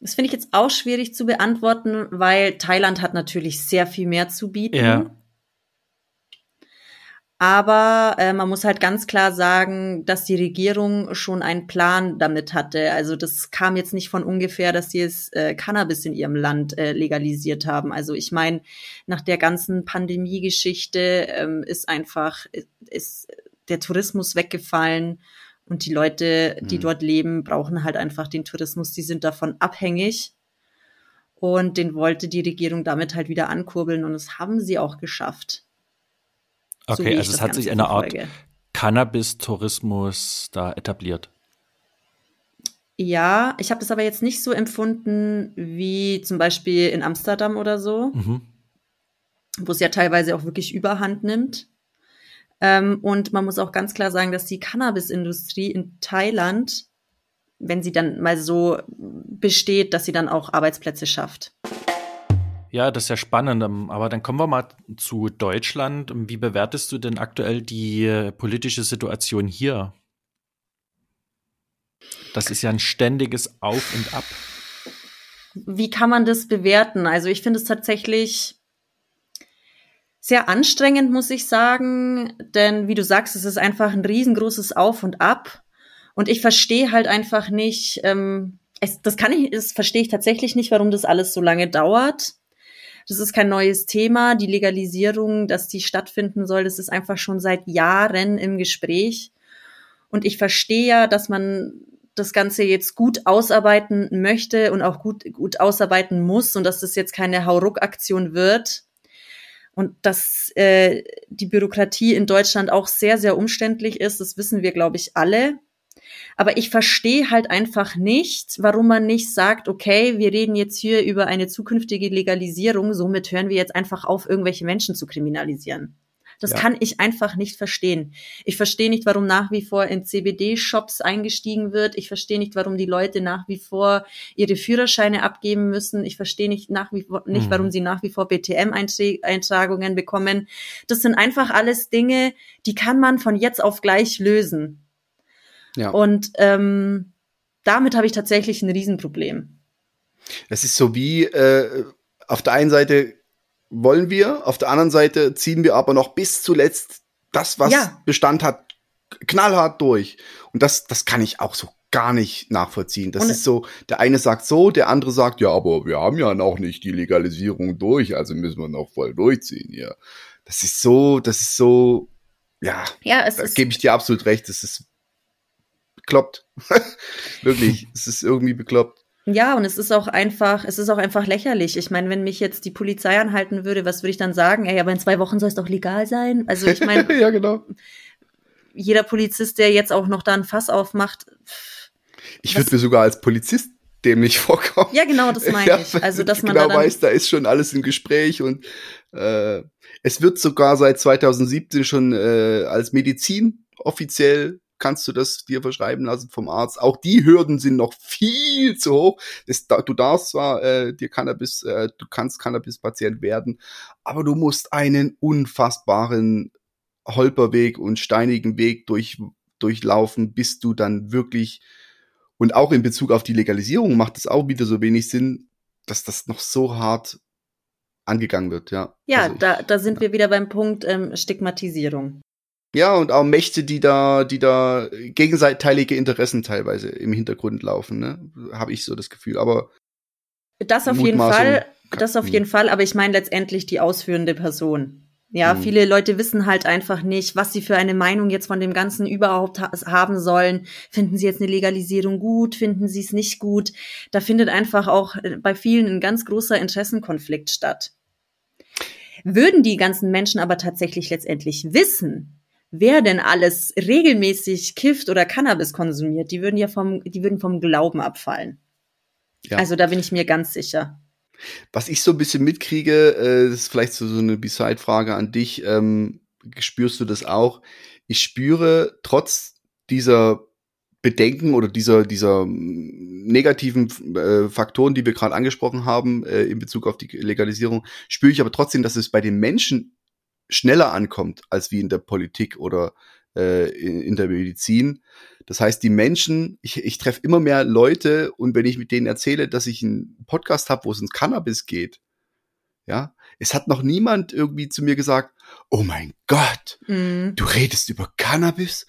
das finde ich jetzt auch schwierig zu beantworten, weil Thailand hat natürlich sehr viel mehr zu bieten. Ja. Aber äh, man muss halt ganz klar sagen, dass die Regierung schon einen Plan damit hatte. Also das kam jetzt nicht von ungefähr, dass sie es äh, Cannabis in ihrem Land äh, legalisiert haben. Also ich meine, nach der ganzen Pandemie-Geschichte ähm, ist einfach ist der Tourismus weggefallen und die Leute, die Mhm. dort leben, brauchen halt einfach den Tourismus. Die sind davon abhängig. Und den wollte die Regierung damit halt wieder ankurbeln und das haben sie auch geschafft. So Okay, ich also es hat sich eine Art. Cannabis-Tourismus da etabliert. Ja, ich habe das aber jetzt nicht so empfunden wie zum Beispiel in Amsterdam oder so, Mhm. wo es ja teilweise auch wirklich Überhand nimmt. Ähm, und man muss auch ganz klar sagen, dass die Cannabis-Industrie in Thailand, wenn sie dann mal so besteht, dass sie dann auch Arbeitsplätze schafft. Ja, das ist ja spannend. ähm, Aber dann kommen wir mal zu Deutschland. Wie bewertest du denn aktuell die äh, politische Situation hier? Das ist ja ein ständiges Auf und Ab. Wie kann man das bewerten? Also ich finde es tatsächlich sehr anstrengend, muss ich sagen, denn wie du sagst, es ist einfach ein riesengroßes Auf und Ab und ich verstehe halt einfach nicht, ähm, es, das kann ich, das verstehe ich tatsächlich nicht, warum das alles so lange dauert. Das ist kein neues Thema. Die Legalisierung, dass die stattfinden soll, das ist einfach schon seit Jahren im Gespräch. Und ich verstehe ja, dass man das Ganze jetzt gut ausarbeiten möchte und auch gut, gut ausarbeiten muss und dass das jetzt keine Hauruck-Aktion wird. Und dass äh, die Bürokratie in Deutschland auch sehr, sehr umständlich ist, das wissen wir, glaube ich, alle. Aber ich verstehe halt einfach nicht, warum man nicht sagt, okay, wir reden jetzt hier über eine zukünftige Legalisierung, somit hören wir jetzt einfach auf, irgendwelche Menschen zu kriminalisieren. Das Ja. kann ich einfach nicht verstehen. Ich verstehe nicht, warum nach wie vor in CBD-Shops eingestiegen wird. Ich verstehe nicht, warum die Leute nach wie vor ihre Führerscheine abgeben müssen. Ich verstehe nicht nach wie vor nicht, Mhm. warum sie nach wie vor BTM-Eintragungen bekommen. Das sind einfach alles Dinge, die kann man von jetzt auf gleich lösen. ja. Und ähm, damit habe ich tatsächlich ein Riesenproblem. Es ist so wie, äh, auf der einen Seite wollen wir, auf der anderen Seite ziehen wir aber noch bis zuletzt das, was Ja. Bestand hat, knallhart durch. Und das, das kann ich auch so gar nicht nachvollziehen. Das Und- ist so, der eine sagt so, der andere sagt, ja, aber wir haben ja noch nicht die Legalisierung durch, also müssen wir noch voll durchziehen hier. Das ist so, das ist so, ja, Ja, es da gebe ich dir absolut recht, das ist bekloppt. Wirklich, es ist irgendwie bekloppt. Ja, und es ist auch einfach, es ist auch einfach lächerlich. Ich meine, wenn mich jetzt die Polizei anhalten würde, was würde ich dann sagen? Ey, aber in zwei Wochen soll es doch legal sein. Also ich meine, ja, genau. jeder Polizist, der jetzt auch noch da ein Fass aufmacht. Ich würde mir sogar als Polizist dämlich vorkommen. Ja, genau, das meine ich. Also, dass man genau da weiß, da ist schon alles im Gespräch und äh, es wird sogar seit 2017 schon äh, als Medizin offiziell kannst du das dir verschreiben lassen vom Arzt. Auch die Hürden sind noch viel zu hoch. Das, du darfst zwar äh, dir Cannabis, äh, du kannst Cannabis-Patient werden, aber du musst einen unfassbaren Holperweg und steinigen Weg durch, durchlaufen, bis du dann wirklich und auch in Bezug auf die Legalisierung macht es auch wieder so wenig Sinn, dass das noch so hart angegangen wird, ja. Ja, Also ich- da, da sind wir wieder beim Punkt ähm, Stigmatisierung. Ja, und auch Mächte, die da, die da gegenseitige Interessen teilweise im Hintergrund laufen, ne? Habe ich so das Gefühl. Aber Das auf jeden Fall, das auf hm. jeden Fall, aber ich meine letztendlich die ausführende Person. Ja, Hm. viele Leute wissen halt einfach nicht, was sie für eine Meinung jetzt von dem Ganzen überhaupt ha haben sollen. Finden sie jetzt eine Legalisierung gut? Finden sie es nicht gut? Da findet einfach auch äh, bei vielen ein ganz großer Interessenkonflikt statt. Würden die ganzen Menschen aber tatsächlich letztendlich wissen, wer denn alles regelmäßig kifft oder Cannabis konsumiert, die würden ja vom, die würden vom Glauben abfallen. Ja. Also da bin ich mir ganz sicher. was ich so ein bisschen mitkriege, äh, das ist vielleicht so, so eine Beside-Frage an dich, ähm, spürst du das auch? Ich spüre trotz dieser Bedenken oder dieser, dieser negativen äh, Faktoren, die wir gerade angesprochen haben, äh, in Bezug auf die Legalisierung, spüre ich aber trotzdem, dass es bei den Menschen schneller ankommt als wie in der Politik oder äh, in, in der Medizin. Das heißt, die Menschen, ich, ich treffe immer mehr Leute und wenn ich mit denen erzähle, dass ich einen Podcast habe, wo es ums Cannabis geht, ja, es hat noch niemand irgendwie zu mir gesagt, oh mein Gott, Mhm. du redest über Cannabis?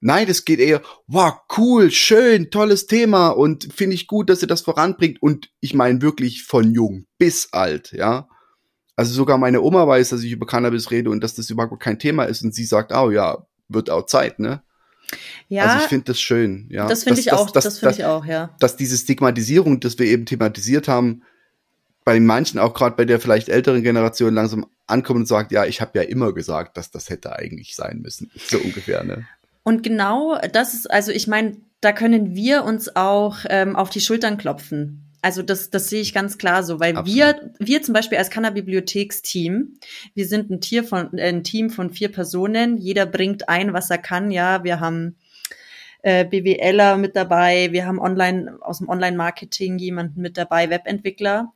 Nein, das geht eher, wow, cool, schön, tolles Thema und finde ich gut, dass ihr das voranbringt. Und ich meine wirklich von jung bis alt, ja. Also sogar meine Oma weiß, dass ich über Cannabis rede und dass das überhaupt kein Thema ist und sie sagt, oh ja, wird auch Zeit, ne? Ja, also ich finde das schön, ja. das finde ich auch, dass- das finde ich auch, ja. dass diese Stigmatisierung, das wir eben thematisiert haben, bei manchen, auch gerade bei der vielleicht älteren Generation, langsam ankommt und sagt, ja, ich habe ja immer gesagt, dass das hätte eigentlich sein müssen. So ungefähr, ne? Und genau das ist, also ich meine, da können wir uns auch ähm, auf die Schultern klopfen. Also das, das sehe ich ganz klar so, weil wir, wir zum Beispiel als Kannerbibliotheksteam, wir sind ein, Tier von, äh, ein Team von vier Personen, jeder bringt ein, was er kann, ja, wir haben äh, BWLer mit dabei, wir haben online aus dem Online-Marketing jemanden mit dabei, Webentwickler.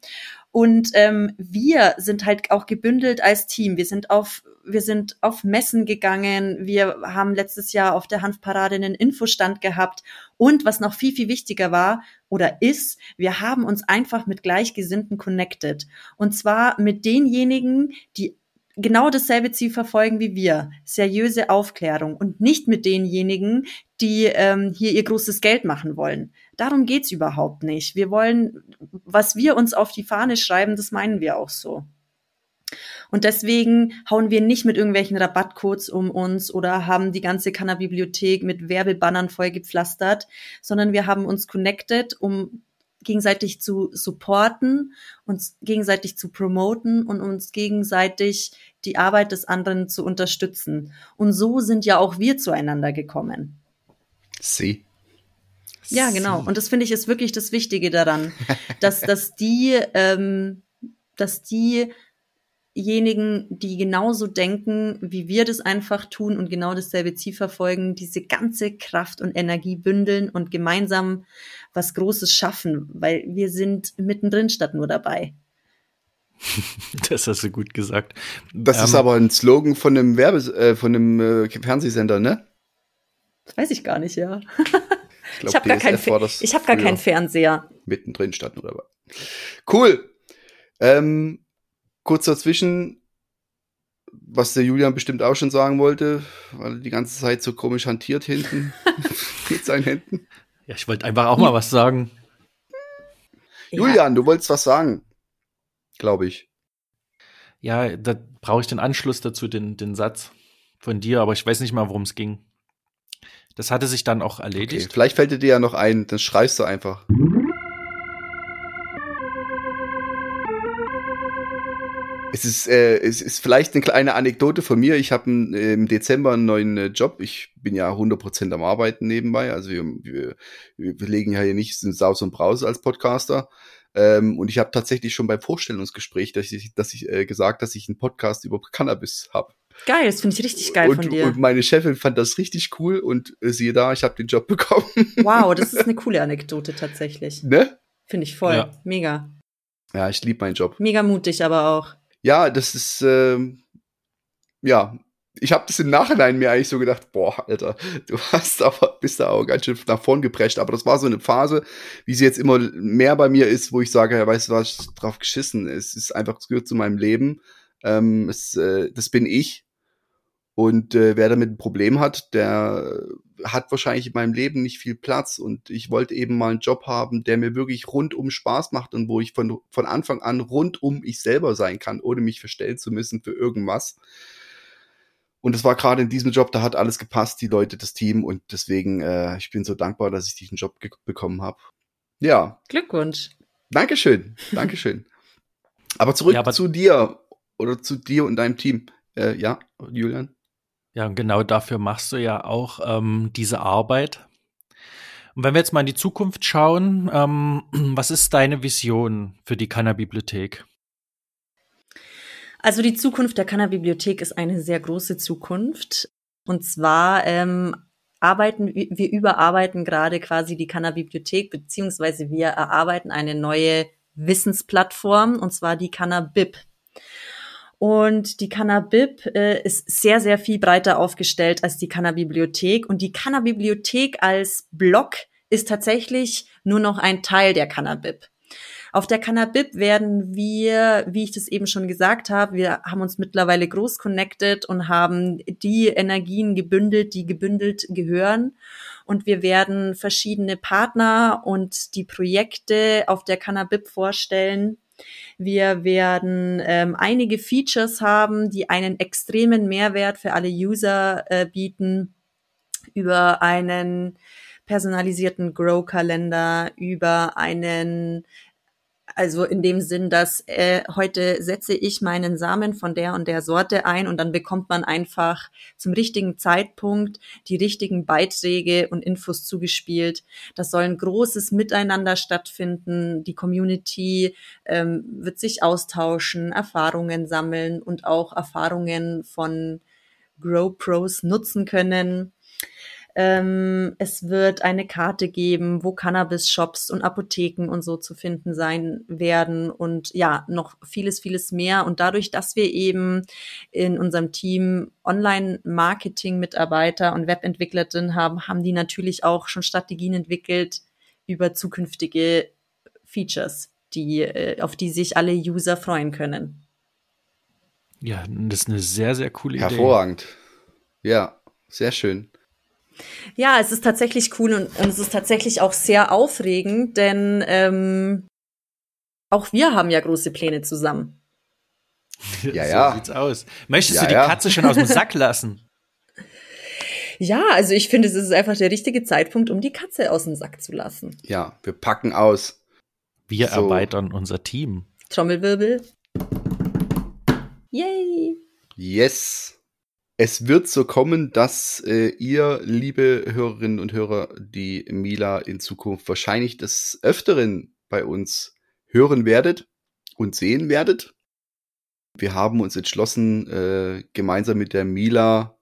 Und ähm, wir sind halt auch gebündelt als Team. Wir sind auf, wir sind auf Messen gegangen. Wir haben letztes Jahr auf der Hanfparade einen Infostand gehabt. Und was noch viel, viel wichtiger war oder ist, wir haben uns einfach mit Gleichgesinnten connected. Und zwar mit denjenigen, die genau dasselbe Ziel verfolgen wie wir. Seriöse Aufklärung und nicht mit denjenigen, die ähm, hier ihr großes Geld machen wollen. Darum geht's überhaupt nicht. Wir wollen, was wir uns auf die Fahne schreiben, das meinen wir auch so. Und deswegen hauen wir nicht mit irgendwelchen Rabattcodes um uns oder haben die ganze Kannerbibliothek mit Werbebannern vollgepflastert, sondern wir haben uns connected, um gegenseitig zu supporten, uns gegenseitig zu promoten und uns gegenseitig die Arbeit des anderen zu unterstützen. Und so sind ja auch wir zueinander gekommen. Sie. Ja, genau. Und das finde ich ist wirklich das Wichtige daran, dass, dass die, ähm, dass diejenigen, die genauso denken, wie wir das einfach tun und genau dasselbe Ziel verfolgen, diese ganze Kraft und Energie bündeln und gemeinsam was Großes schaffen, weil wir sind mittendrin statt nur dabei. Das hast du gut gesagt. Das Ähm, ist aber ein Slogan von einem Werbe, äh, von einem äh, Fernsehsender, ne? Das weiß ich gar nicht, ja. Ich, Ich habe gar, kein ich hab gar keinen Fernseher. mittendrin statt nur dabei. Cool. Ähm, kurz dazwischen, was der Julian bestimmt auch schon sagen wollte, weil er die ganze Zeit so komisch hantiert hinten mit seinen Händen. Ja, ich wollte einfach auch mal was sagen. Julian, du wolltest was sagen, glaube ich. Ja, da brauche ich den Anschluss dazu, den, den Satz von dir, aber ich weiß nicht mal, worum es ging. Das hatte sich dann auch erledigt. Okay, vielleicht fällt dir ja noch ein, dann schreibst du einfach. Es ist, äh, es ist vielleicht eine kleine Anekdote von mir. Ich habe äh, im Dezember einen neuen äh, Job. Ich bin ja 100% am Arbeiten nebenbei. Also wir, wir, wir legen ja hier nicht in Saus und Brause als Podcaster. Ähm, und ich habe tatsächlich schon beim Vorstellungsgespräch, dass ich, dass ich äh, gesagt, dass ich einen Podcast über Cannabis habe. Geil, das finde ich richtig geil und, von dir. Und meine Chefin fand das richtig cool und äh, siehe da, ich habe den Job bekommen. Wow, das ist eine coole Anekdote tatsächlich. Ne? Finde ich voll. Ja. Mega. Ja, ich liebe meinen Job. Mega mutig aber auch. Ja, das ist, ähm, ja, ich habe das im Nachhinein mir eigentlich so gedacht, boah, Alter, du hast aber, bist da auch ganz schön nach vorn geprescht. Aber das war so eine Phase, wie sie jetzt immer mehr bei mir ist, wo ich sage, ja, weißt du was, drauf geschissen. Es ist einfach, es gehört zu meinem Leben. Ähm, es, äh, das bin ich. Und äh, wer damit ein Problem hat, der hat wahrscheinlich in meinem Leben nicht viel Platz. Und ich wollte eben mal einen Job haben, der mir wirklich rundum Spaß macht und wo ich von, von Anfang an rundum ich selber sein kann, ohne mich verstellen zu müssen für irgendwas. Und es war gerade in diesem Job, da hat alles gepasst, die Leute, das Team. Und deswegen, äh, ich bin so dankbar, dass ich diesen Job bekommen habe. Ja. Glückwunsch. Dankeschön. Dankeschön. aber zurück Ja, aber- zu dir oder zu dir und deinem Team. Äh, ja, Julian? Ja, und genau dafür machst du ja auch ähm, diese Arbeit. Und wenn wir jetzt mal in die Zukunft schauen, ähm, was ist deine Vision für die Kanner-Bibliothek? Also die Zukunft der Kanner-Bibliothek ist eine sehr große Zukunft. Und zwar ähm, arbeiten wir überarbeiten gerade quasi die Kanner-Bibliothek, beziehungsweise wir erarbeiten eine neue Wissensplattform, und zwar die Kanner-Bib. Und die Kanner-Bib äh, ist sehr, sehr viel breiter aufgestellt als die Kanner-Bibliothek. Und die Kanner-Bibliothek als Block ist tatsächlich nur noch ein Teil der Kanner-Bib. Auf der Cannabib werden wir, wie ich das eben schon gesagt habe, wir haben uns mittlerweile groß connected und haben die Energien gebündelt, die gebündelt gehören. Und wir werden verschiedene Partner und die Projekte auf der Cannabib vorstellen. Wir werden ähm, einige Features haben, die einen extremen Mehrwert für alle User äh, bieten. Über einen personalisierten Grow-Kalender, über einen also in dem Sinn, dass äh, heute setze ich meinen Samen von der und der Sorte ein und dann bekommt man einfach zum richtigen Zeitpunkt die richtigen Beiträge und Infos zugespielt. Das soll ein großes Miteinander stattfinden. Die Community ähm, wird sich austauschen, Erfahrungen sammeln und auch Erfahrungen von Grow Pros nutzen können. Ähm, es wird eine Karte geben, wo Cannabis-Shops und Apotheken und so zu finden sein werden und ja, noch vieles, vieles mehr. Und dadurch, dass wir eben in unserem Team Online-Marketing-Mitarbeiter und Webentwickler drin haben, haben die natürlich auch schon Strategien entwickelt über zukünftige Features, die, äh, auf die sich alle User freuen können. Ja, das ist eine sehr, sehr coole Idee. Hervorragend. Ja, sehr schön. Ja, es ist tatsächlich cool und, und es ist tatsächlich auch sehr aufregend, denn ähm, auch wir haben ja große Pläne zusammen. Ja, so ja. sieht's aus. Möchtest Ja, du die ja. Katze schon aus dem Sack lassen? Ja, also ich finde, es ist einfach der richtige Zeitpunkt, um die Katze aus dem Sack zu lassen. Ja, wir packen aus. Wir So. erweitern unser Team. Trommelwirbel. Yay! Yes. Es wird so kommen, dass äh, ihr, liebe Hörerinnen und Hörer, die Mila in Zukunft wahrscheinlich des Öfteren bei uns hören werdet und sehen werdet. Wir haben uns entschlossen, äh, gemeinsam mit der Mila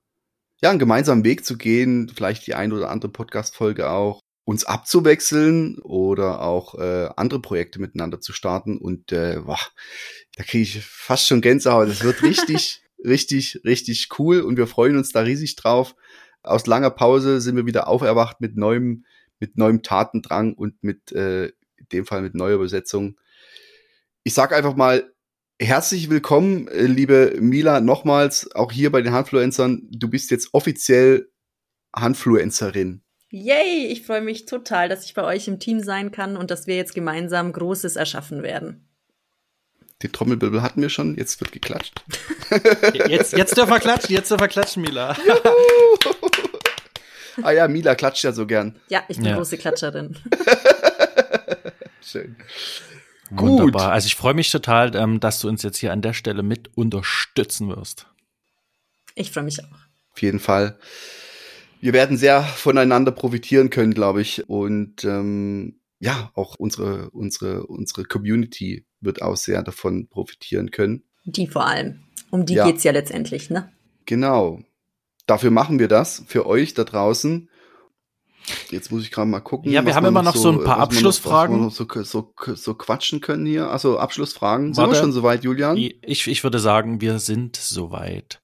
ja, einen gemeinsamen Weg zu gehen, vielleicht die ein oder andere Podcast-Folge auch, uns abzuwechseln oder auch äh, andere Projekte miteinander zu starten. Und äh, boah, da kriege ich fast schon Gänsehaut. Es wird richtig, richtig, richtig cool und wir freuen uns da riesig drauf. Aus langer Pause sind wir wieder auferwacht mit neuem, mit neuem Tatendrang und mit, äh, in dem Fall mit neuer Besetzung. Ich sag einfach mal, herzlich willkommen, äh, liebe Mila, nochmals, auch hier bei den Handfluencern. Du bist jetzt offiziell Handfluencerin. Yay! Ich freue mich total, dass ich bei euch im Team sein kann und dass wir jetzt gemeinsam Großes erschaffen werden. Den Trommelwirbel hatten wir schon, jetzt wird geklatscht. Jetzt, jetzt dürfen wir klatschen, jetzt dürfen wir klatschen, Mila. ah ja, Mila klatscht ja so gern. Ja, ich bin Ja. große Klatscherin. Schön. Gut. Wunderbar. Also ich freue mich total, ähm, dass du uns jetzt hier an der Stelle mit unterstützen wirst. Ich freue mich auch. Auf jeden Fall. Wir werden sehr voneinander profitieren können, glaube ich. Und ähm, ja, auch unsere, unsere, unsere Community wird auch sehr davon profitieren können. Die vor allem. Um die Ja. geht's ja letztendlich, ne? Genau. Dafür machen wir das, für euch da draußen. Jetzt muss ich gerade mal gucken. Ja, wir haben immer noch so ein paar Abschlussfragen. Noch, was wir noch so, so, so quatschen können hier. Also Abschlussfragen. Sind Warte. wir schon soweit, Julian? Ich, ich würde sagen, wir sind soweit.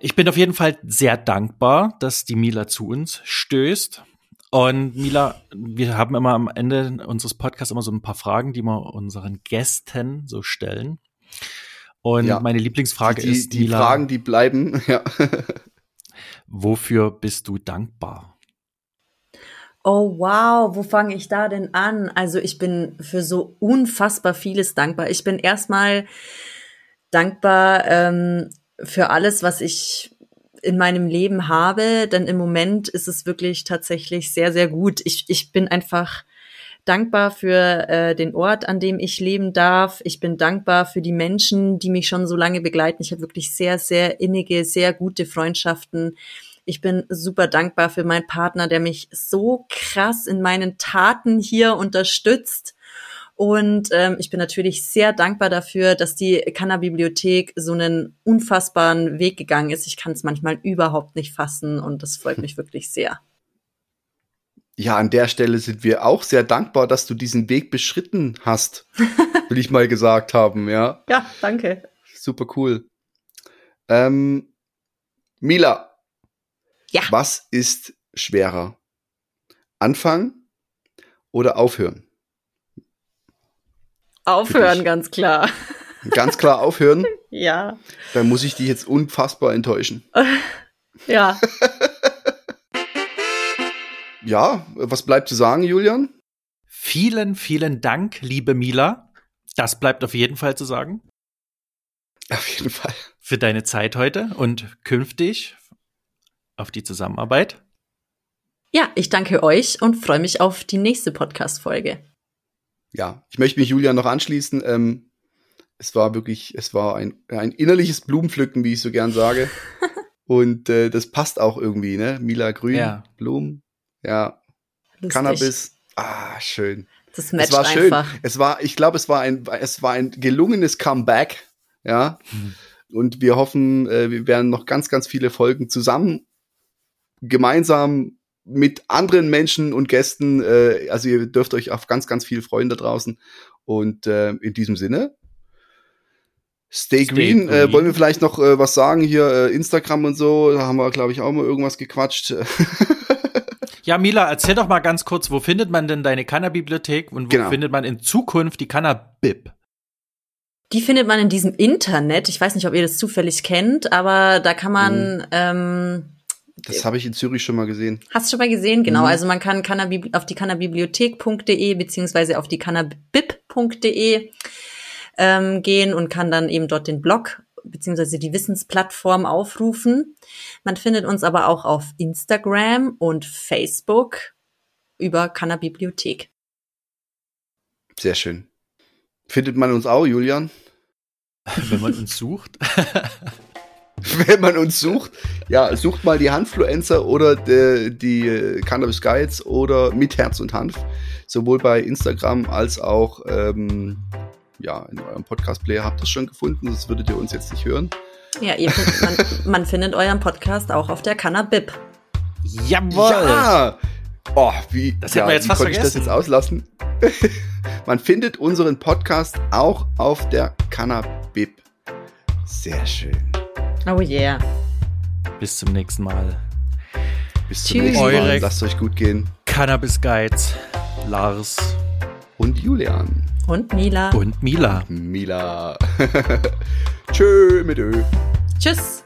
Ich bin auf jeden Fall sehr dankbar, dass die Mila zu uns stößt. Und Mila, wir haben immer am Ende unseres Podcasts immer so ein paar Fragen, die wir unseren Gästen so stellen. Und Ja. meine Lieblingsfrage die, ist, die Mila, Fragen, die bleiben. Ja. wofür bist du dankbar? Oh wow, wo fange ich da denn an? Also ich bin für so unfassbar vieles dankbar. Ich bin erstmal dankbar ähm, für alles, was ich in meinem Leben habe, denn im Moment ist es wirklich tatsächlich sehr, sehr gut. Ich, ich bin einfach dankbar für äh, den Ort, an dem ich leben darf. Ich bin dankbar für die Menschen, die mich schon so lange begleiten. Ich habe wirklich sehr, sehr innige, sehr gute Freundschaften. Ich bin super dankbar für meinen Partner, der mich so krass in meinen Taten hier unterstützt. Und ähm, ich bin natürlich sehr dankbar dafür, dass die Kanner-Bibliothek so einen unfassbaren Weg gegangen ist. Ich kann es manchmal überhaupt nicht fassen und das freut mich wirklich sehr. ja, an der Stelle sind wir auch sehr dankbar, dass du diesen Weg beschritten hast. will ich mal gesagt haben, ja. Ja, danke. Super cool. Ähm, Mila, Ja. was ist schwerer? Anfangen oder aufhören? Aufhören, ganz klar. Ganz klar aufhören, Ja, dann muss ich dich jetzt unfassbar enttäuschen. ja. Ja, was bleibt zu sagen, Julian? Vielen, vielen Dank, liebe Mila. Das bleibt auf jeden Fall zu sagen. Auf jeden Fall. für deine Zeit heute und künftig auf die Zusammenarbeit. Ja, ich danke euch und freue mich auf die nächste Podcast-Folge. Ja, ich möchte mich Julian noch anschließen. Ähm, es war wirklich, es war ein, ein innerliches Blumenpflücken, wie ich so gern sage. Und äh, das passt auch irgendwie, ne? Mila Grün, Ja. Blumen, ja, Lustig. Cannabis. Ah, schön. Das matcht es war schön. einfach. Es war, ich glaube, es war ein, es war ein gelungenes Comeback, ja. Hm. Und wir hoffen, äh, wir werden noch ganz, ganz viele Folgen zusammen, gemeinsam mit anderen Menschen und Gästen. Äh, also ihr dürft euch auf ganz, ganz viel freuen da draußen. Und äh, in diesem Sinne. Stay, Stay green. Äh, green. wollen wir vielleicht noch äh, was sagen hier? Äh, Instagram und so. Da haben wir, glaube ich, auch mal irgendwas gequatscht. Ja, Mila, erzähl doch mal ganz kurz, wo findet man denn deine Canna-Bibliothek und wo Genau. findet man in Zukunft die Canna-Bib? Die findet man in diesem Internet. Ich weiß nicht, ob ihr das zufällig kennt, aber da kann man, Mhm. ähm, das habe ich in Zürich schon mal gesehen. hast du schon mal gesehen? Genau, Mhm. also man kann Cannabibli- auf die cannabibliothek.de beziehungsweise auf die cannabib.de ähm, gehen und kann dann eben dort den Blog beziehungsweise die Wissensplattform aufrufen. Man findet uns aber auch auf Instagram und Facebook über Cannabibliothek. Sehr schön. Findet man uns auch, Julian? Wenn man uns sucht. Wenn man uns sucht, ja, sucht mal die Hanffluencer oder die, die äh, Cannabis Guides oder mit Herz und Hanf. Sowohl bei Instagram als auch ähm, ja, in eurem Podcast-Player habt ihr es schon gefunden, sonst würdet ihr uns jetzt nicht hören. Ja, ihr findet, man, man findet euren Podcast auch auf der Cannabib. Jawohl! Ja! Oh, wie, Das hätten ja, wir jetzt wie fast konnte ich das vergessen. jetzt auslassen? man findet unseren Podcast auch auf der Cannabib. Sehr schön. Oh yeah. Bis zum nächsten Mal. Bis zum Tschüss. nächsten Mal. Eure- Lasst euch gut gehen. Cannabis Guides, Lars Und Julian. Und Mila. und Mila. Mila. Tschö mit Ö. Tschüss.